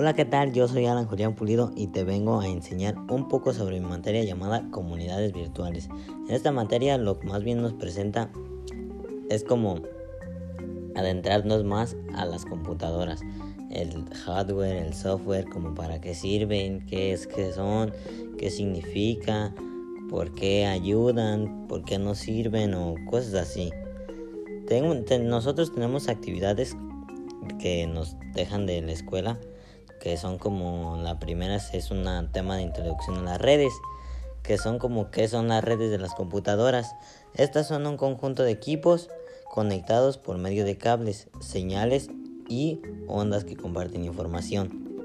Hola, ¿qué tal? Yo soy Alan Julián Pulido y te vengo a enseñar un poco sobre mi materia llamada comunidades virtuales. En esta materia lo que más bien nos presenta es como adentrarnos más a las computadoras, el hardware, el software, como para qué sirven, qué es, qué son, qué significa, por qué ayudan, por qué no sirven o cosas así. nosotros tenemos actividades que nos dejan de la escuela que son como la primera es un tema de introducción a las redes, que son como qué son las redes de las computadoras. Estas son un conjunto de equipos conectados por medio de cables, señales y ondas que comparten información.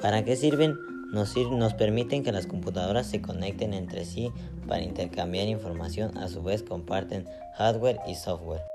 ¿Para qué sirven? Nos, nos permiten que las computadoras se conecten entre sí para intercambiar información, a su vez comparten hardware y software.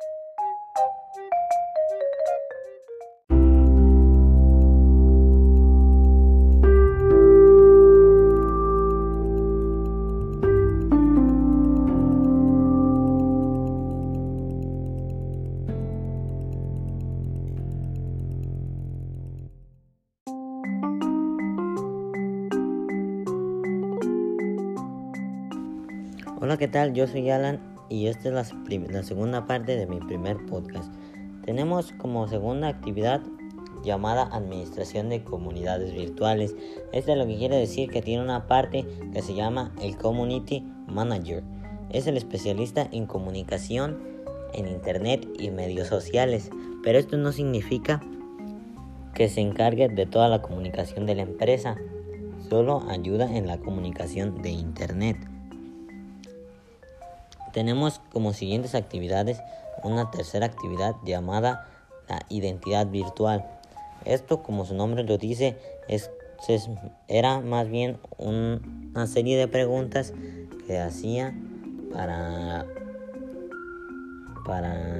Hola, ¿qué tal? Yo soy Alan y esta es la, segunda parte de mi primer podcast. Tenemos como segunda actividad llamada Administración de Comunidades Virtuales. Esto es lo que quiere decir que tiene una parte que se llama el Community Manager. Es el especialista en comunicación en Internet y medios sociales, pero esto no significa que se encargue de toda la comunicación de la empresa, solo ayuda en la comunicación de Internet. Tenemos como siguientes actividades una tercera actividad llamada la identidad virtual. Esto, como su nombre lo dice, es, era más bien una serie de preguntas que hacía para para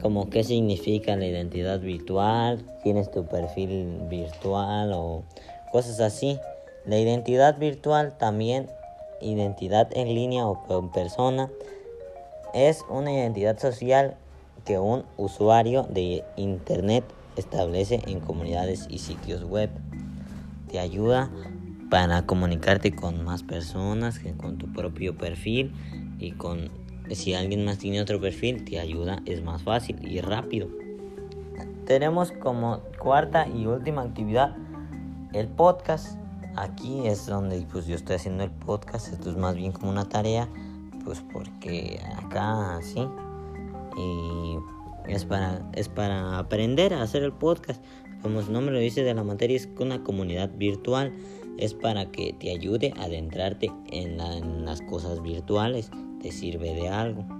como qué significa la identidad virtual, quién es tu perfil virtual o cosas así. La identidad virtual también identidad en línea o en persona es una identidad social que un usuario de Internet establece en comunidades y sitios web. Te ayuda para comunicarte con más personas que con tu propio perfil y con si alguien más tiene otro perfil te ayuda es más fácil y rápido. Tenemos como cuarta y última actividad el podcast aquí es donde pues yo estoy haciendo el podcast, esto es más bien como una tarea, pues porque acá sí, y es para, es para aprender a hacer el podcast, como su nombre lo dice de la materia, es una comunidad virtual, es para que te ayude a adentrarte en las cosas virtuales, te sirve de algo.